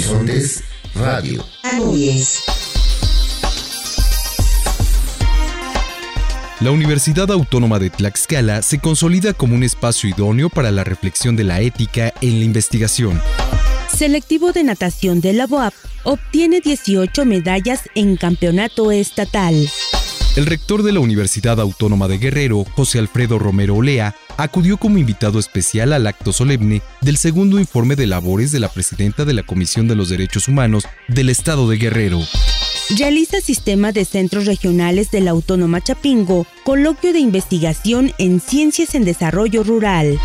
Horizontes Radio. La Universidad Autónoma de Tlaxcala se consolida como un espacio idóneo para la reflexión de la ética en la investigación. Selectivo de natación de la UAP obtiene 18 medallas en campeonato estatal. El rector de la Universidad Autónoma de Guerrero, José Alfredo Romero Olea, acudió como invitado especial al acto solemne del segundo informe de labores de la presidenta de la Comisión de los Derechos Humanos del Estado de Guerrero realiza Sistema de Centros Regionales de la Autónoma Chapingo, coloquio de investigación en Ciencias en Desarrollo Rural.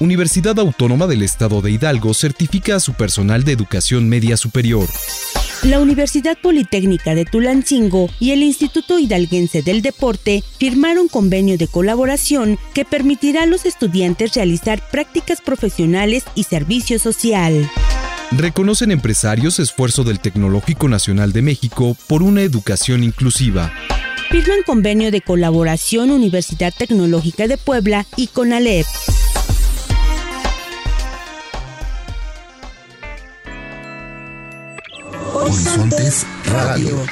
Universidad Autónoma del Estado de Hidalgo certifica a su personal de educación media superior. La Universidad Politécnica de Tulancingo y el Instituto Hidalguense del Deporte firmaron convenio de colaboración que permitirá a los estudiantes realizar prácticas profesionales y servicio social. Reconocen empresarios esfuerzo del Tecnológico Nacional de México por una educación inclusiva. Firman convenio de colaboración Universidad Tecnológica de Puebla y CONALEP. Horizontes Radio.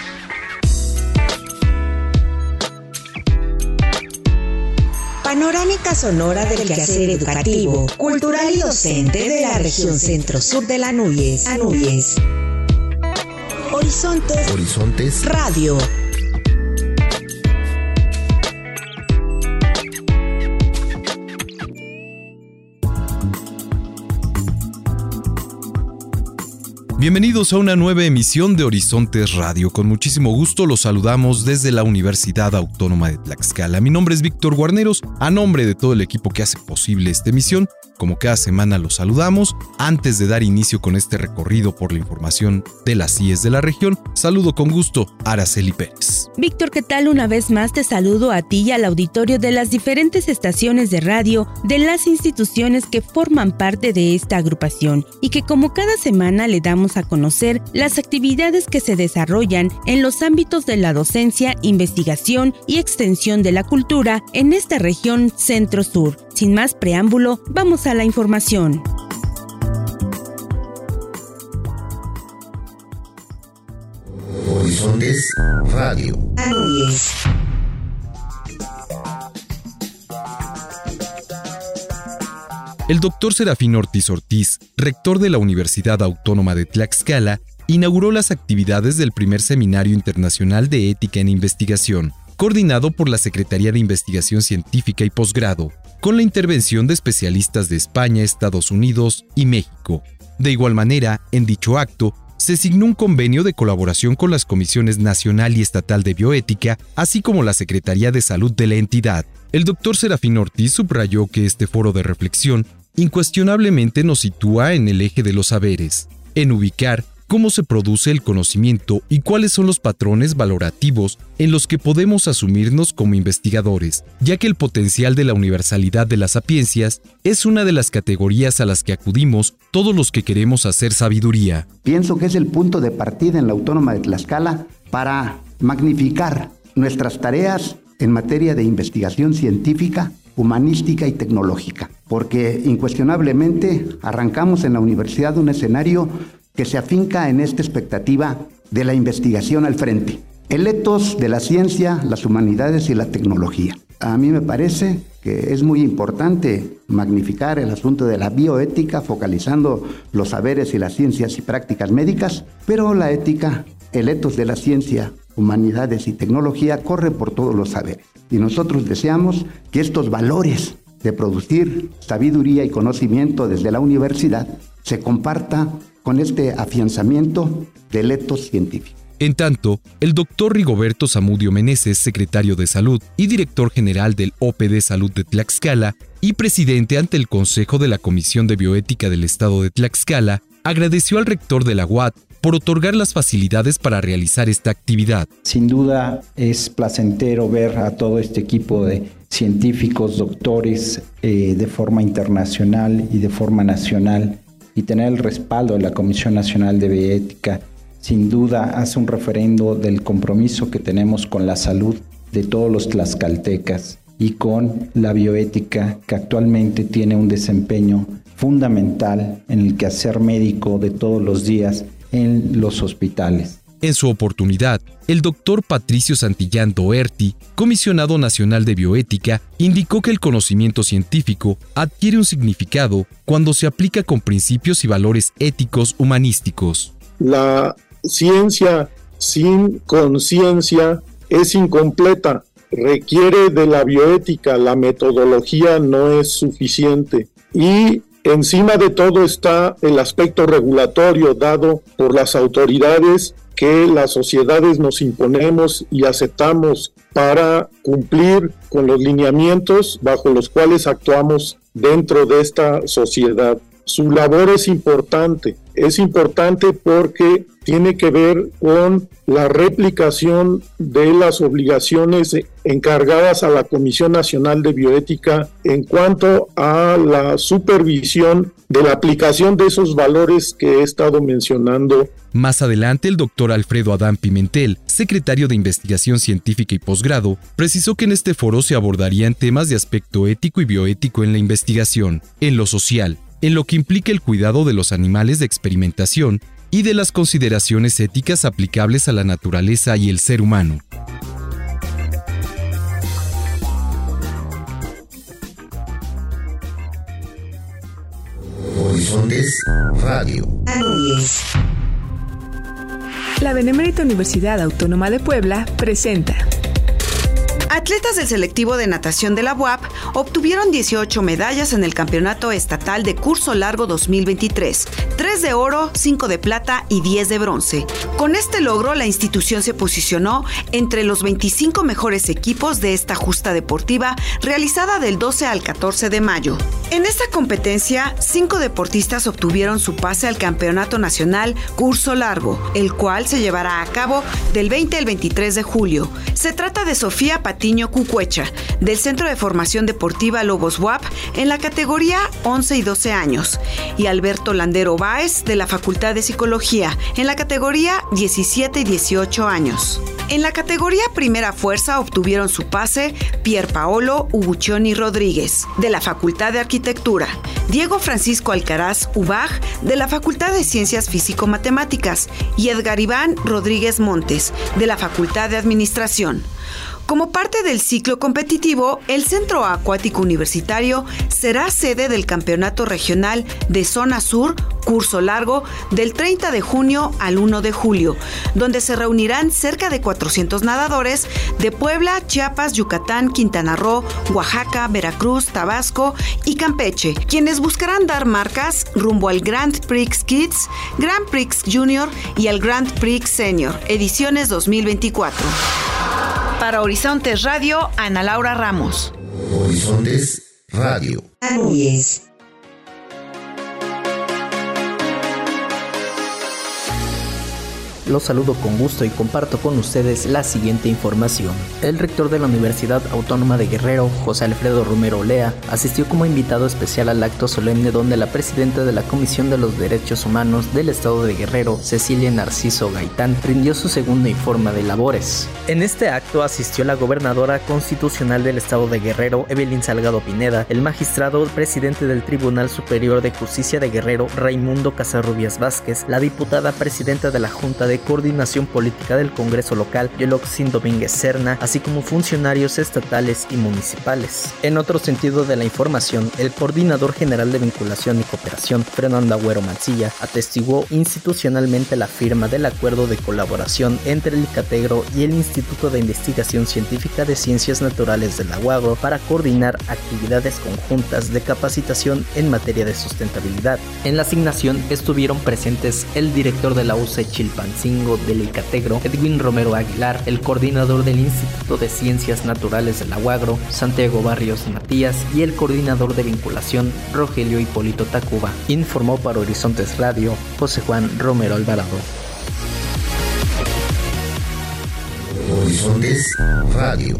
Panorámica sonora del quehacer educativo, cultural y docente de la región centro-sur de la Núñez. Horizontes. Horizontes. Radio. Bienvenidos a una nueva emisión de Horizontes Radio. Con muchísimo gusto los saludamos desde la Universidad Autónoma de Tlaxcala. Mi nombre es Víctor Guarneros. A nombre de todo el equipo que hace posible esta emisión, como cada semana los saludamos. Antes de dar inicio con este recorrido por la información de las CIES de la región, saludo con gusto a Araceli Pérez. Víctor, ¿qué tal? Una vez más te saludo a ti y al auditorio de las diferentes estaciones de radio de las instituciones que forman parte de esta agrupación y que como cada semana le damos a conocer las actividades que se desarrollan en los ámbitos de la docencia, investigación y extensión de la cultura en esta región centro-sur. Sin más preámbulo, vamos a la información. Horizontes Radio. El doctor Serafín Ortiz Ortiz, rector de la Universidad Autónoma de Tlaxcala, inauguró las actividades del primer Seminario Internacional de Ética en Investigación, coordinado por la Secretaría de Investigación Científica y Posgrado, con la intervención de especialistas de España, Estados Unidos y México. De igual manera, en dicho acto, se signó un convenio de colaboración con las Comisiones Nacional y Estatal de Bioética, así como la Secretaría de Salud de la entidad. El doctor Serafín Ortiz subrayó que este foro de reflexión incuestionablemente nos sitúa en el eje de los saberes, en ubicar cómo se produce el conocimiento y cuáles son los patrones valorativos en los que podemos asumirnos como investigadores, ya que el potencial de la universalidad de las sapiencias es una de las categorías a las que acudimos todos los que queremos hacer sabiduría. Pienso que es el punto de partida en la Autónoma de Tlaxcala para magnificar nuestras tareas en materia de investigación científica humanística y tecnológica, porque incuestionablemente arrancamos en la universidad un escenario que se afinca en esta expectativa de la investigación al frente. El etos de la ciencia, las humanidades y la tecnología. A mí me parece que es muy importante magnificar el asunto de la bioética, focalizando los saberes y las ciencias y prácticas médicas, pero la ética, el etos de la ciencia, humanidades y tecnología corre por todos los saberes. Y nosotros deseamos que estos valores de producir sabiduría y conocimiento desde la universidad se comparta con este afianzamiento del etos científico. En tanto, el doctor Rigoberto Zamudio Meneses, secretario de Salud y director general del OPD Salud de Tlaxcala y presidente ante el Consejo de la Comisión de Bioética del Estado de Tlaxcala, agradeció al rector de la UAT por otorgar las facilidades para realizar esta actividad. Sin duda es placentero ver a todo este equipo de científicos, doctores eh, de forma internacional y de forma nacional y tener el respaldo de la Comisión Nacional de Bioética, sin duda hace un referendo del compromiso que tenemos con la salud de todos los tlaxcaltecas y con la bioética que actualmente tiene un desempeño fundamental en el quehacer médico de todos los días en los hospitales. En su oportunidad, el doctor Patricio Santillán Doerti, comisionado nacional de bioética, indicó que el conocimiento científico adquiere un significado cuando se aplica con principios y valores éticos humanísticos. La ciencia sin conciencia es incompleta, requiere de la bioética, la metodología no es suficiente y encima de todo está el aspecto regulatorio dado por las autoridades que las sociedades nos imponemos y aceptamos para cumplir con los lineamientos bajo los cuales actuamos dentro de esta sociedad. Su labor es importante, es importante porque tiene que ver con la replicación de las obligaciones encargadas a la Comisión Nacional de Bioética en cuanto a la supervisión de la aplicación de esos valores que he estado mencionando. Más adelante, el doctor Alfredo Adán Pimentel, secretario de Investigación Científica y Posgrado, precisó que en este foro se abordarían temas de aspecto ético y bioético en la investigación, en lo social, en lo que implica el cuidado de los animales de experimentación y de las consideraciones éticas aplicables a la naturaleza y el ser humano. Horizontes Radio. La Benemérita Universidad Autónoma de Puebla presenta Atletas del selectivo de natación de la UAP obtuvieron 18 medallas en el Campeonato Estatal de Curso Largo 2023, 3 de oro, 5 de plata y 10 de bronce. Con este logro, la institución se posicionó entre los 25 mejores equipos de esta justa deportiva realizada del 12 al 14 de mayo. En esta competencia, cinco deportistas obtuvieron su pase al Campeonato Nacional Curso Largo, el cual se llevará a cabo del 20 al 23 de julio. Se trata de Sofía Patiño Cucuecha, del Centro de Formación Deportiva Lobos WAP, en la categoría 11 y 12 años, y Alberto Landero Báez, de la Facultad de Psicología, en la categoría 17 y 18 años. En la categoría Primera Fuerza obtuvieron su pase Pier Paolo Ubuccioni Rodríguez, de la Facultad de Arquitectura, Diego Francisco Alcaraz Ubaj, de la Facultad de Ciencias Físico-Matemáticas, y Edgar Iván Rodríguez Montes, de la Facultad de Administración. Como parte del ciclo competitivo, el Centro Acuático Universitario será sede del Campeonato Regional de Zona Sur curso largo del 30 de junio al 1 de julio, donde se reunirán cerca de 400 nadadores de Puebla, Chiapas, Yucatán, Quintana Roo, Oaxaca, Veracruz, Tabasco y Campeche, quienes buscarán dar marcas rumbo al Grand Prix Kids, Grand Prix Junior y al Grand Prix Senior, ediciones 2024. Para Horizontes Radio, Ana Laura Ramos. Horizontes Radio. Los saludo con gusto y comparto con ustedes la siguiente información. El rector de la Universidad Autónoma de Guerrero, José Alfredo Romero Olea, asistió como invitado especial al acto solemne donde la presidenta de la Comisión de los Derechos Humanos del Estado de Guerrero, Cecilia Narciso Gaitán, rindió su segundo informe de labores. En este acto asistió la gobernadora constitucional del Estado de Guerrero, Evelyn Salgado Pineda, el magistrado presidente del Tribunal Superior de Justicia de Guerrero, Raimundo Casarrubias Vázquez, la diputada presidenta de la Junta de Coordinación Política del Congreso Local, Yoloxin Domínguez Serna, así como funcionarios estatales y municipales. En otro sentido de la información, el Coordinador General de Vinculación y Cooperación, Fernando Agüero Mancilla, atestiguó institucionalmente la firma del acuerdo de colaboración entre el ICATEGRO y el Instituto de Investigación Científica de Ciencias Naturales del Aguagro para coordinar actividades conjuntas de capacitación en materia de sustentabilidad. En la asignación estuvieron presentes el director de la UC Del Icategro, Edwin Romero Aguilar, el coordinador del Instituto de Ciencias Naturales del Aguagro, Santiago Barrios Matías y el coordinador de vinculación, Rogelio Hipólito Tacuba. Informó para Horizontes Radio José Juan Romero Alvarado. Horizontes Radio.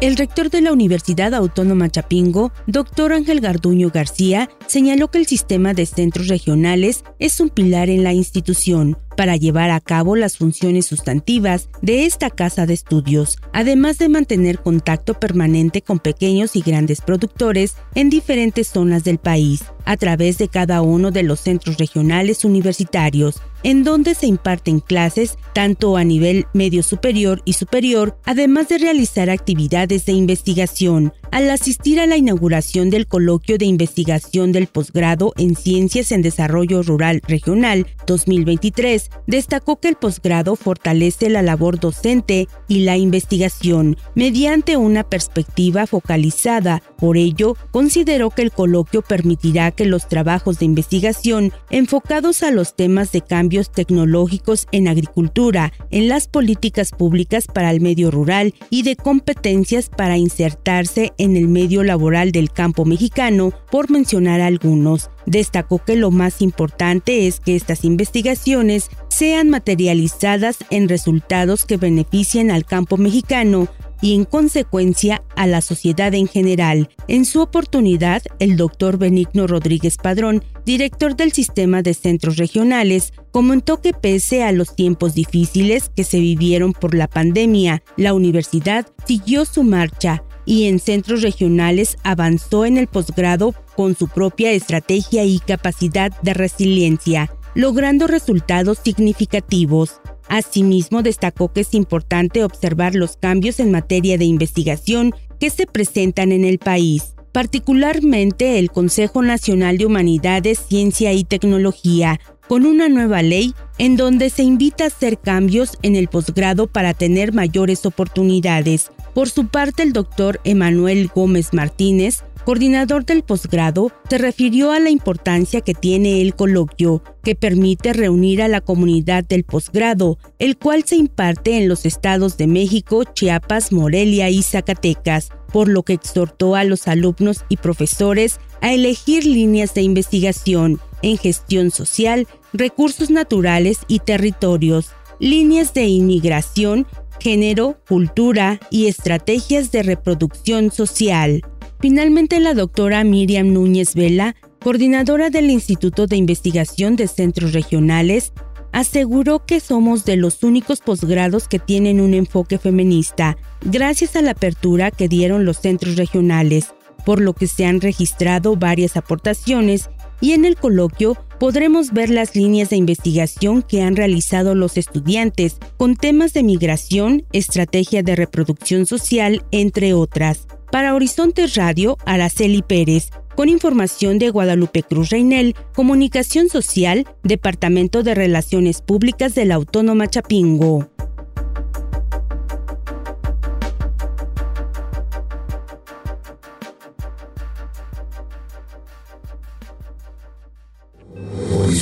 El rector de la Universidad Autónoma Chapingo, doctor Ángel Garduño García, señaló que el sistema de centros regionales es un pilar en la institución para llevar a cabo las funciones sustantivas de esta casa de estudios, además de mantener contacto permanente con pequeños y grandes productores en diferentes zonas del país, a través de cada uno de los centros regionales universitarios, en donde se imparten clases tanto a nivel medio superior y superior, además de realizar actividades de investigación. Al asistir a la inauguración del coloquio de investigación del posgrado en Ciencias en Desarrollo Rural Regional 2023, destacó que el posgrado fortalece la labor docente y la investigación mediante una perspectiva focalizada. Por ello, consideró que el coloquio permitirá que los trabajos de investigación enfocados a los temas de cambio tecnológicos en agricultura, en las políticas públicas para el medio rural y de competencias para insertarse en el medio laboral del campo mexicano, por mencionar algunos. Destacó que lo más importante es que estas investigaciones sean materializadas en resultados que beneficien al campo mexicano y en consecuencia a la sociedad en general. En su oportunidad, el doctor Benigno Rodríguez Padrón, director del sistema de centros regionales, comentó que pese a los tiempos difíciles que se vivieron por la pandemia, la universidad siguió su marcha y en centros regionales avanzó en el posgrado con su propia estrategia y capacidad de resiliencia, logrando resultados significativos. Asimismo, destacó que es importante observar los cambios en materia de investigación que se presentan en el país, particularmente el Consejo Nacional de Humanidades, Ciencia y Tecnología, con una nueva ley en donde se invita a hacer cambios en el posgrado para tener mayores oportunidades. Por su parte, el doctor Emanuel Gómez Martínez coordinador del posgrado, se refirió a la importancia que tiene el coloquio, que permite reunir a la comunidad del posgrado, el cual se imparte en los estados de México, Chiapas, Morelia y Zacatecas, por lo que exhortó a los alumnos y profesores a elegir líneas de investigación en gestión social, recursos naturales y territorios, líneas de inmigración, género, cultura y estrategias de reproducción social. Finalmente, la doctora Miriam Núñez Vela, coordinadora del Instituto de Investigación de Centros Regionales, aseguró que somos de los únicos posgrados que tienen un enfoque feminista, gracias a la apertura que dieron los centros regionales, por lo que se han registrado varias aportaciones y en el coloquio podremos ver las líneas de investigación que han realizado los estudiantes con temas de migración, estrategia de reproducción social, entre otras. Para Horizontes Radio, Araceli Pérez, con información de Guadalupe Cruz Reinel, Comunicación Social, Departamento de Relaciones Públicas de la Autónoma Chapingo.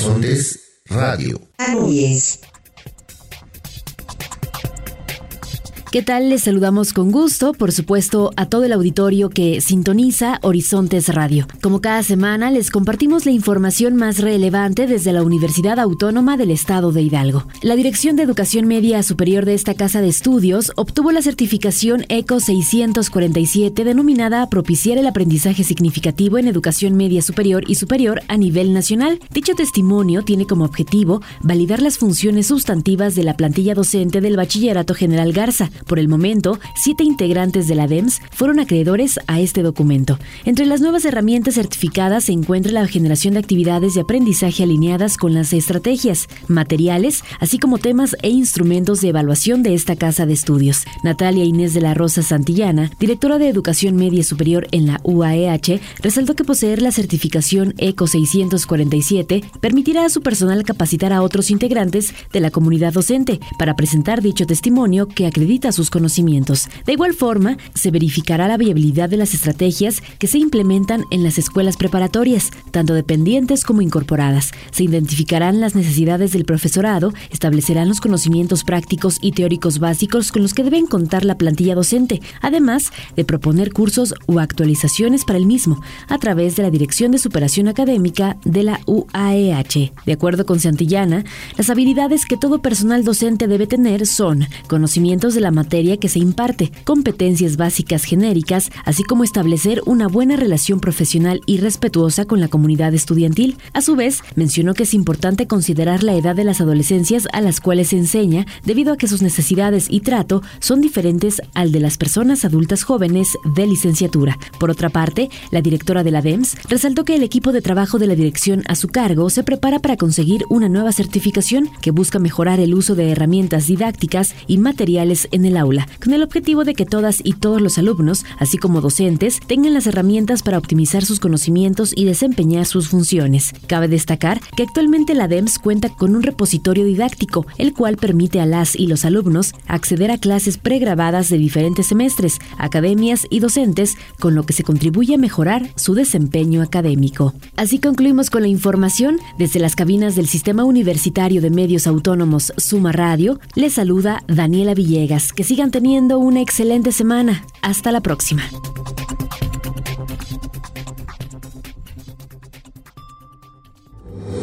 Horizontes Radio. ¿Qué tal? Les saludamos con gusto, por supuesto, a todo el auditorio que sintoniza Horizontes Radio. Como cada semana, les compartimos la información más relevante desde la Universidad Autónoma del Estado de Hidalgo. La Dirección de Educación Media Superior de esta casa de estudios obtuvo la certificación ECO 647 denominada Propiciar el aprendizaje significativo en educación media superior y superior a nivel nacional. Dicho testimonio tiene como objetivo validar las funciones sustantivas de la plantilla docente del Bachillerato General Garza por el momento, siete integrantes de la DEMS fueron acreedores a este documento. Entre las nuevas herramientas certificadas se encuentra la generación de actividades de aprendizaje alineadas con las estrategias, materiales, así como temas e instrumentos de evaluación de esta casa de estudios. Natalia Inés de la Rosa Santillana, directora de Educación Media Superior en la UAEH, resaltó que poseer la certificación ECO 647 permitirá a su personal capacitar a otros integrantes de la comunidad docente para presentar dicho testimonio que acredita sus conocimientos. De igual forma, se verificará la viabilidad de las estrategias que se implementan en las escuelas preparatorias, tanto dependientes como incorporadas. Se identificarán las necesidades del profesorado, establecerán los conocimientos prácticos y teóricos básicos con los que deben contar la plantilla docente, además de proponer cursos o actualizaciones para el mismo, a través de la Dirección de Superación Académica de la UAEH. De acuerdo con Santillana, las habilidades que todo personal docente debe tener son conocimientos de la materia que se imparte, competencias básicas genéricas, así como establecer una buena relación profesional y respetuosa con la comunidad estudiantil. A su vez, mencionó que es importante considerar la edad de las adolescencias a las cuales se enseña, debido a que sus necesidades y trato son diferentes al de las personas adultas jóvenes de licenciatura. Por otra parte, la directora de la DEMS resaltó que el equipo de trabajo de la dirección a su cargo se prepara para conseguir una nueva certificación que busca mejorar el uso de herramientas didácticas y materiales en el aula, con el objetivo de que todas y todos los alumnos, así como docentes, tengan las herramientas para optimizar sus conocimientos y desempeñar sus funciones. Cabe destacar que actualmente la DEMS cuenta con un repositorio didáctico, el cual permite a las y los alumnos acceder a clases pregrabadas de diferentes semestres, academias y docentes, con lo que se contribuye a mejorar su desempeño académico. Así concluimos con la información desde las cabinas del Sistema Universitario de Medios Autónomos Suma Radio. Les saluda Daniela Villegas. Que sigan teniendo una excelente semana. Hasta la próxima.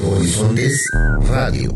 Horizontes Radio.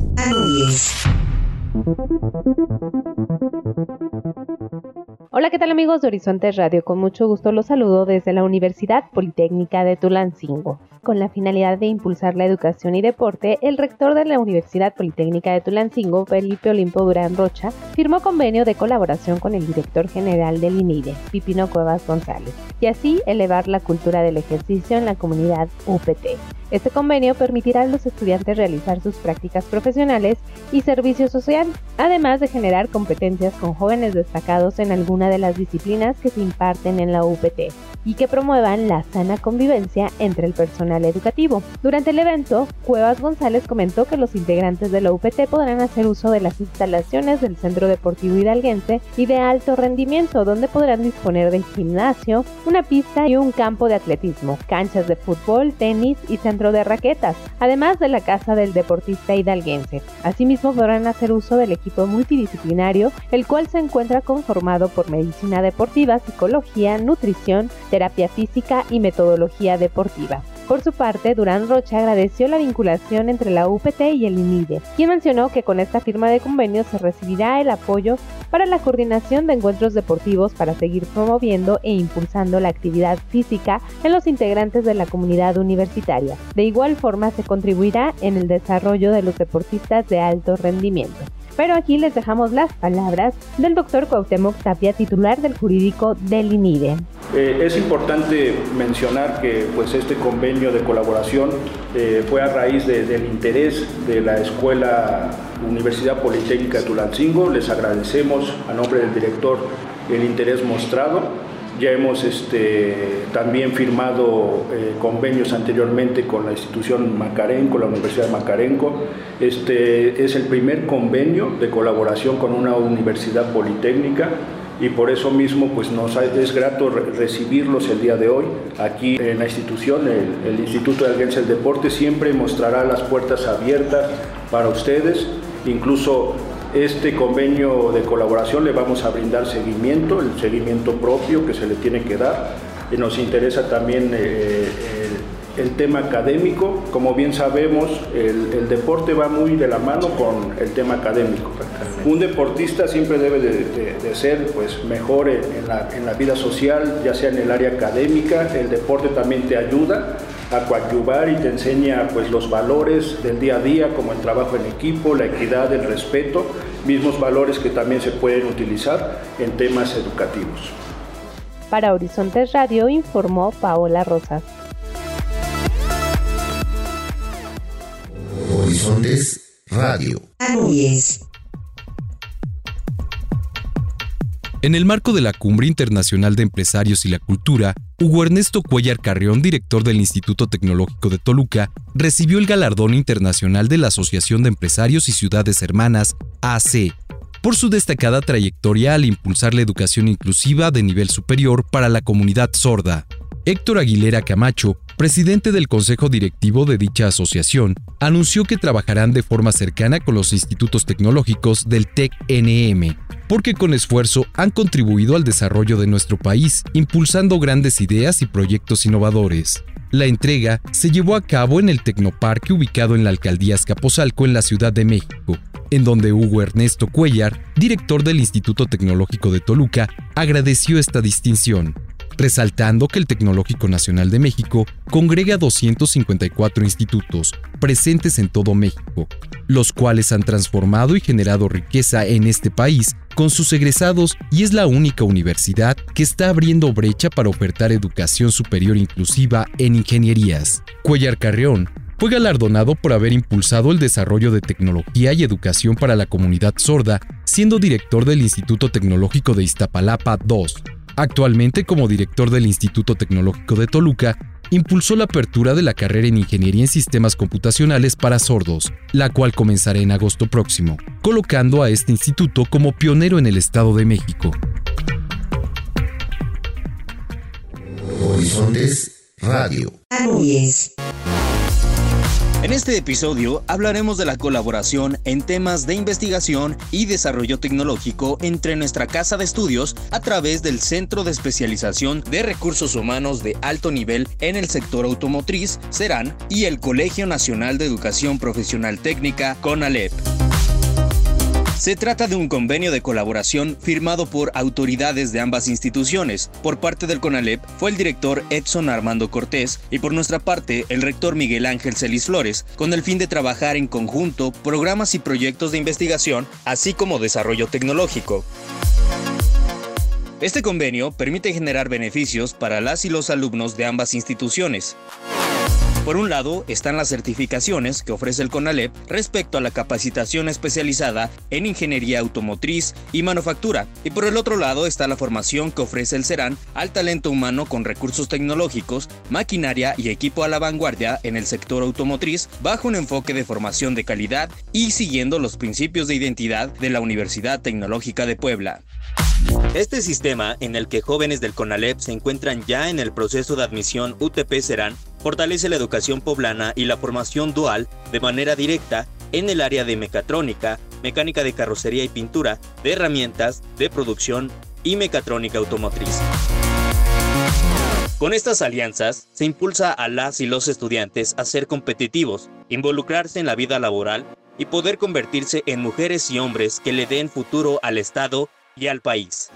Hola, ¿qué tal amigos de Horizontes Radio? Con mucho gusto los saludo desde la Universidad Politécnica de Tulancingo. Con la finalidad de impulsar la educación y deporte, el rector de la Universidad Politécnica de Tulancingo, Felipe Olimpo Durán Rocha, firmó convenio de colaboración con el director general del INIDE, Pipino Cuevas González, y así elevar la cultura del ejercicio en la comunidad UPT. Este convenio permitirá a los estudiantes realizar sus prácticas profesionales y servicio social, además de generar competencias con jóvenes destacados en alguna de las disciplinas que se imparten en la UPT y que promuevan la sana convivencia entre el personal educativo. Durante el evento, Cuevas González comentó que los integrantes de la UPT podrán hacer uso de las instalaciones del Centro Deportivo Hidalguense y de alto rendimiento, donde podrán disponer de gimnasio, una pista y un campo de atletismo, canchas de fútbol, tenis y de raquetas, además de la casa del deportista hidalguense. Asimismo podrán hacer uso del equipo multidisciplinario, el cual se encuentra conformado por medicina deportiva, psicología, nutrición, terapia física y metodología deportiva. Por su parte, Durán Rocha agradeció la vinculación entre la UPT y el INIDE, quien mencionó que con esta firma de convenio se recibirá el apoyo para la coordinación de encuentros deportivos para seguir promoviendo e impulsando la actividad física en los integrantes de la comunidad universitaria. De igual forma, se contribuirá en el desarrollo de los deportistas de alto rendimiento. Pero aquí les dejamos las palabras del doctor Cuauhtémoc Tapia, titular del jurídico del INIDE. Eh, es importante mencionar que pues, este convenio de colaboración eh, fue a raíz del interés de la Escuela Universidad Politécnica de Tulancingo. Les agradecemos a nombre del director el interés mostrado ya hemos este, también firmado eh, convenios anteriormente con la institución Macarenco, la Universidad de Macarenco. Este es el primer convenio de colaboración con una universidad politécnica y por eso mismo pues nos es grato recibirlos el día de hoy aquí en la institución, el, Instituto de Alguense del Deporte siempre mostrará las puertas abiertas para ustedes, incluso este convenio de colaboración le vamos a brindar seguimiento, el seguimiento propio que se le tiene que dar. Y nos interesa también eh, el, tema académico. Como bien sabemos, el, deporte va muy de la mano con el tema académico. Un deportista siempre debe de, ser pues, mejor en, la, en la vida social, ya sea en el área académica. El deporte también te ayuda a coadyuvar y te enseña pues los valores del día a día como el trabajo en equipo, la equidad, el respeto, mismos valores que también se pueden utilizar en temas educativos. Para Horizontes Radio informó Paola Rosas. Horizontes Radio. En el marco de la Cumbre Internacional de Empresarios y la Cultura, Hugo Ernesto Cuellar Carrión, director del Instituto Tecnológico de Toluca, recibió el galardón internacional de la Asociación de Empresarios y Ciudades Hermanas, AC, por su destacada trayectoria al impulsar la educación inclusiva de nivel superior para la comunidad sorda. Héctor Aguilera Camacho, presidente del Consejo Directivo de dicha asociación, anunció que trabajarán de forma cercana con los institutos tecnológicos del TEC-NM, porque con esfuerzo han contribuido al desarrollo de nuestro país, impulsando grandes ideas y proyectos innovadores. La entrega se llevó a cabo en el Tecnoparque ubicado en la alcaldía Escapozalco en la Ciudad de México, en donde Hugo Ernesto Cuellar, director del Instituto Tecnológico de Toluca, agradeció esta distinción, resaltando que el Tecnológico Nacional de México congrega 254 institutos presentes en todo México, los cuales han transformado y generado riqueza en este país con sus egresados y es la única universidad que está abriendo brecha para ofertar educación superior inclusiva en ingenierías. Cuellar Carreón fue galardonado por haber impulsado el desarrollo de tecnología y educación para la comunidad sorda, siendo director del Instituto Tecnológico de Iztapalapa II. Actualmente como director del Instituto Tecnológico de Toluca, impulsó la apertura de la carrera en Ingeniería en Sistemas Computacionales para Sordos, la cual comenzará en agosto próximo, colocando a este instituto como pionero en el Estado de México. Horizontes Radio. En este episodio hablaremos de la colaboración en temas de investigación y desarrollo tecnológico entre nuestra casa de estudios a través del Centro de Especialización de Recursos Humanos de Alto Nivel en el sector automotriz, CERAN, y el Colegio Nacional de Educación Profesional Técnica, CONALEP. Se trata de un convenio de colaboración firmado por autoridades de ambas instituciones. Por parte del CONALEP fue el director Edson Armando Cortés y por nuestra parte el rector Miguel Ángel Celis Flores, con el fin de trabajar en conjunto programas y proyectos de investigación, así como desarrollo tecnológico. Este convenio permite generar beneficios para las y los alumnos de ambas instituciones. Por un lado están las certificaciones que ofrece el CONALEP respecto a la capacitación especializada en ingeniería automotriz y manufactura, y por el otro lado está la formación que ofrece el CERAN al talento humano con recursos tecnológicos, maquinaria y equipo a la vanguardia en el sector automotriz bajo un enfoque de formación de calidad y siguiendo los principios de identidad de la Universidad Tecnológica de Puebla. Este sistema, en el que jóvenes del CONALEP se encuentran ya en el proceso de admisión UTP Serán, fortalece la educación poblana y la formación dual de manera directa en el área de mecatrónica, mecánica de carrocería y pintura, de herramientas, de producción y mecatrónica automotriz. Con estas alianzas, se impulsa a las y los estudiantes a ser competitivos, involucrarse en la vida laboral y poder convertirse en mujeres y hombres que le den futuro al Estado y al país.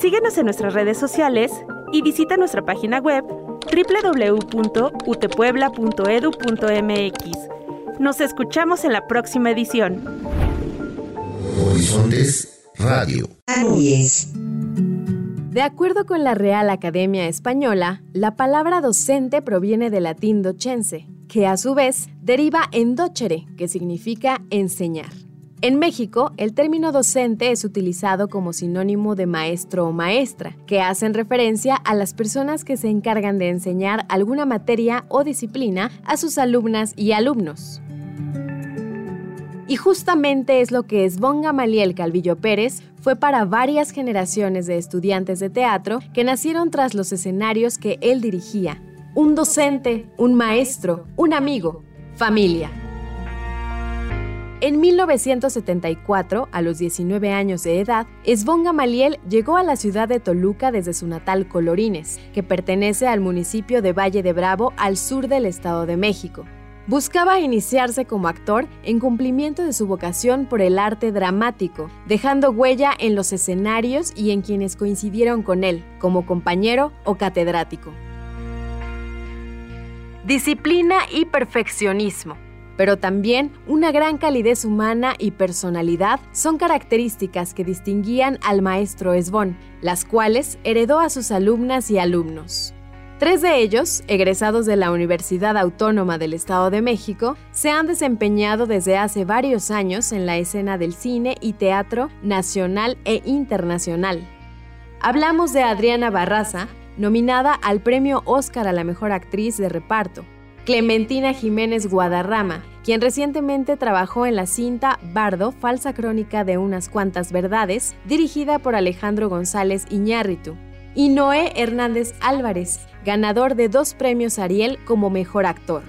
Síguenos en nuestras redes sociales y visita nuestra página web www.utepuebla.edu.mx. Nos escuchamos en la próxima edición. Horizontes Radio. De acuerdo con la Real Academia Española, la palabra docente proviene del latín docense, que a su vez deriva en docere, que significa enseñar. En México, el término docente es utilizado como sinónimo de maestro o maestra, que hacen referencia a las personas que se encargan de enseñar alguna materia o disciplina a sus alumnas y alumnos. Y justamente es lo que Esbón Gamaliel Calvillo Pérez fue para varias generaciones de estudiantes de teatro que nacieron tras los escenarios que él dirigía. Un docente, un maestro, un amigo, familia. En 1974, a los 19 años de edad, Esbón Gamaliel llegó a la ciudad de Toluca desde su natal Colorines, que pertenece al municipio de Valle de Bravo al sur del Estado de México. Buscaba iniciarse como actor en cumplimiento de su vocación por el arte dramático, dejando huella en los escenarios y en quienes coincidieron con él, como compañero o catedrático. Disciplina y perfeccionismo pero también una gran calidez humana y personalidad son características que distinguían al maestro Esbón, las cuales heredó a sus alumnas y alumnos. Tres de ellos, egresados de la Universidad Autónoma del Estado de México, se han desempeñado desde hace varios años en la escena del cine y teatro nacional e internacional. Hablamos de Adriana Barraza, nominada al Premio Oscar a la Mejor Actriz de Reparto, Clementina Jiménez Guadarrama, quien recientemente trabajó en la cinta Bardo, falsa crónica de unas cuantas verdades, dirigida por Alejandro González Iñárritu, y Noé Hernández Álvarez, ganador de dos premios Ariel como mejor actor.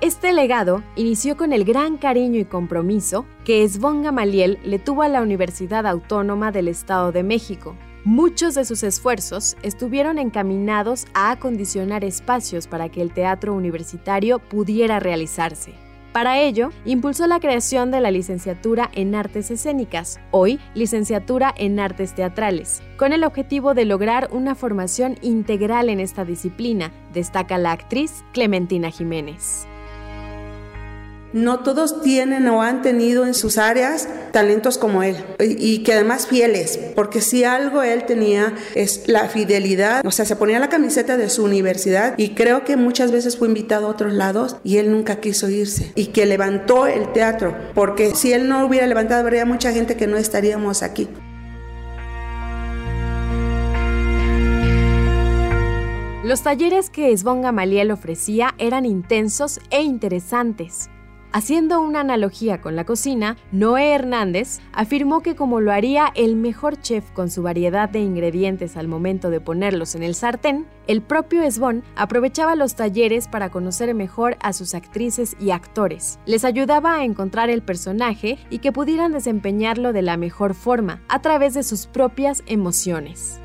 Este legado inició con el gran cariño y compromiso que Esbón Gamaliel le tuvo a la Universidad Autónoma del Estado de México, Muchos de sus esfuerzos estuvieron encaminados a acondicionar espacios para que el teatro universitario pudiera realizarse. Para ello, impulsó la creación de la licenciatura en Artes Escénicas, hoy licenciatura en Artes Teatrales, con el objetivo de lograr una formación integral en esta disciplina, destaca la actriz Clementina Jiménez. No todos tienen o han tenido en sus áreas talentos como él y que además fieles, porque si algo él tenía es la fidelidad, o sea, se ponía la camiseta de su universidad y creo que muchas veces fue invitado a otros lados y él nunca quiso irse y que levantó el teatro, porque si él no hubiera levantado habría mucha gente que no estaríamos aquí. Los talleres que Esbón Gamaliel ofrecía eran intensos e interesantes. Haciendo una analogía con la cocina, Noé Hernández afirmó que como lo haría el mejor chef con su variedad de ingredientes al momento de ponerlos en el sartén, el propio Esbón aprovechaba los talleres para conocer mejor a sus actrices y actores. Les ayudaba a encontrar el personaje y que pudieran desempeñarlo de la mejor forma, a través de sus propias emociones.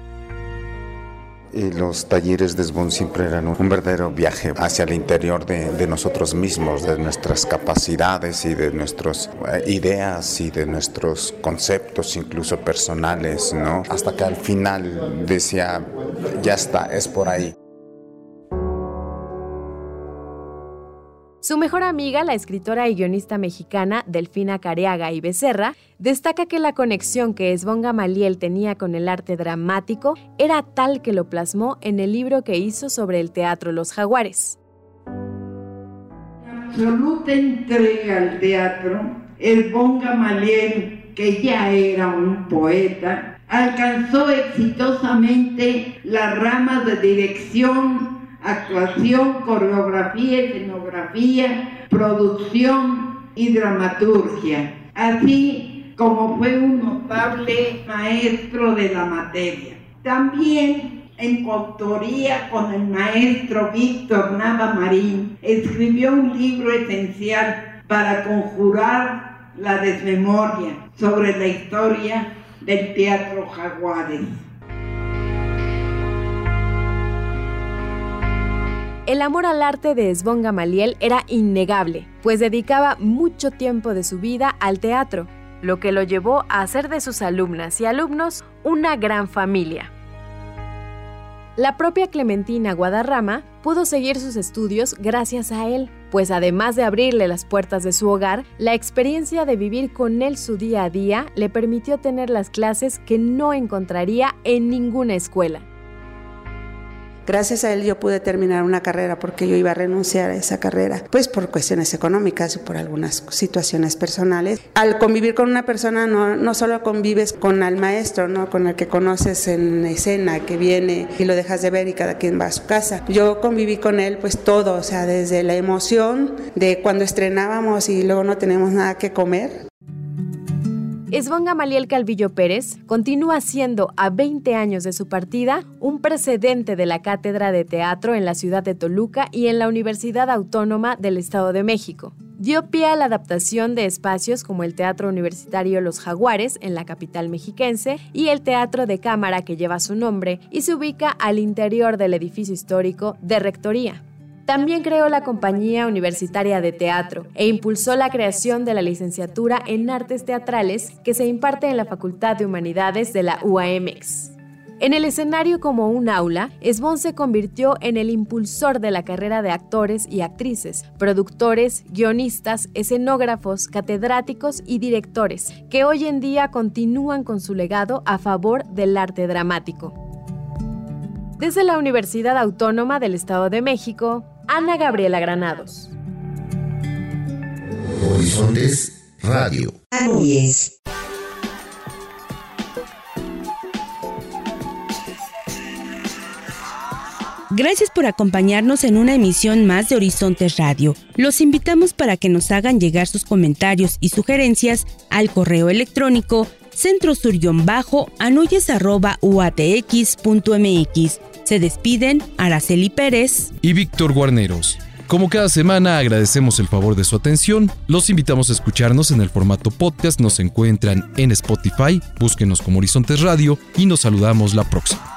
Y los talleres de Sbon siempre eran un verdadero viaje hacia el interior de, nosotros mismos, de nuestras capacidades y de nuestras eh, ideas y de nuestros conceptos, incluso personales, ¿no? Hasta que al final decía, ya está, es por ahí. Su mejor amiga, la escritora y guionista mexicana Delfina Careaga y Becerra, destaca que la conexión que Esbón Gamaliel tenía con el arte dramático era tal que lo plasmó en el libro que hizo sobre el teatro Los Jaguares. Absoluta entrega al teatro, Esbón Gamaliel, que ya era un poeta, alcanzó exitosamente la rama de dirección actuación, coreografía, escenografía, producción y dramaturgia, así como fue un notable maestro de la materia. También en coautoría con el maestro Víctor Nava Marín, escribió un libro esencial para conjurar la desmemoria sobre la historia del teatro Jaguares. El amor al arte de Esbón Gamaliel era innegable, pues dedicaba mucho tiempo de su vida al teatro, lo que lo llevó a hacer de sus alumnas y alumnos una gran familia. La propia Clementina Guadarrama pudo seguir sus estudios gracias a él, pues además de abrirle las puertas de su hogar, la experiencia de vivir con él su día a día le permitió tener las clases que no encontraría en ninguna escuela. Gracias a él yo pude terminar una carrera porque yo iba a renunciar a esa carrera, pues por cuestiones económicas y por algunas situaciones personales. Al convivir con una persona no, no solo convives con el maestro, ¿no? con el que conoces en escena, que viene y lo dejas de ver y cada quien va a su casa. Yo conviví con él pues todo, o sea, desde la emoción de cuando estrenábamos y luego no tenemos nada que comer, Esbón Gamaliel Calvillo Pérez continúa siendo, a 20 años de su partida, un precedente de la Cátedra de Teatro en la ciudad de Toluca y en la Universidad Autónoma del Estado de México. Dio pie a la adaptación de espacios como el Teatro Universitario Los Jaguares en la capital mexiquense y el Teatro de Cámara que lleva su nombre y se ubica al interior del edificio histórico de Rectoría. También creó la Compañía Universitaria de Teatro e impulsó la creación de la licenciatura en Artes Teatrales que se imparte en la Facultad de Humanidades de la UAMX. En el escenario como un aula, Esbón se convirtió en el impulsor de la carrera de actores y actrices, productores, guionistas, escenógrafos, catedráticos y directores, que hoy en día continúan con su legado a favor del arte dramático. Desde la Universidad Autónoma del Estado de México, Ana Gabriela Granados. Horizontes Radio. Gracias por acompañarnos en una emisión más de Horizontes Radio. Los invitamos para que nos hagan llegar sus comentarios y sugerencias al correo electrónico centrosur-anoyes.uatx.mx se despiden Araceli Pérez y Víctor Guarneros. Como cada semana agradecemos el favor de su atención, los invitamos a escucharnos en el formato podcast, nos encuentran en Spotify, búsquenos como Horizontes Radio y nos saludamos la próxima.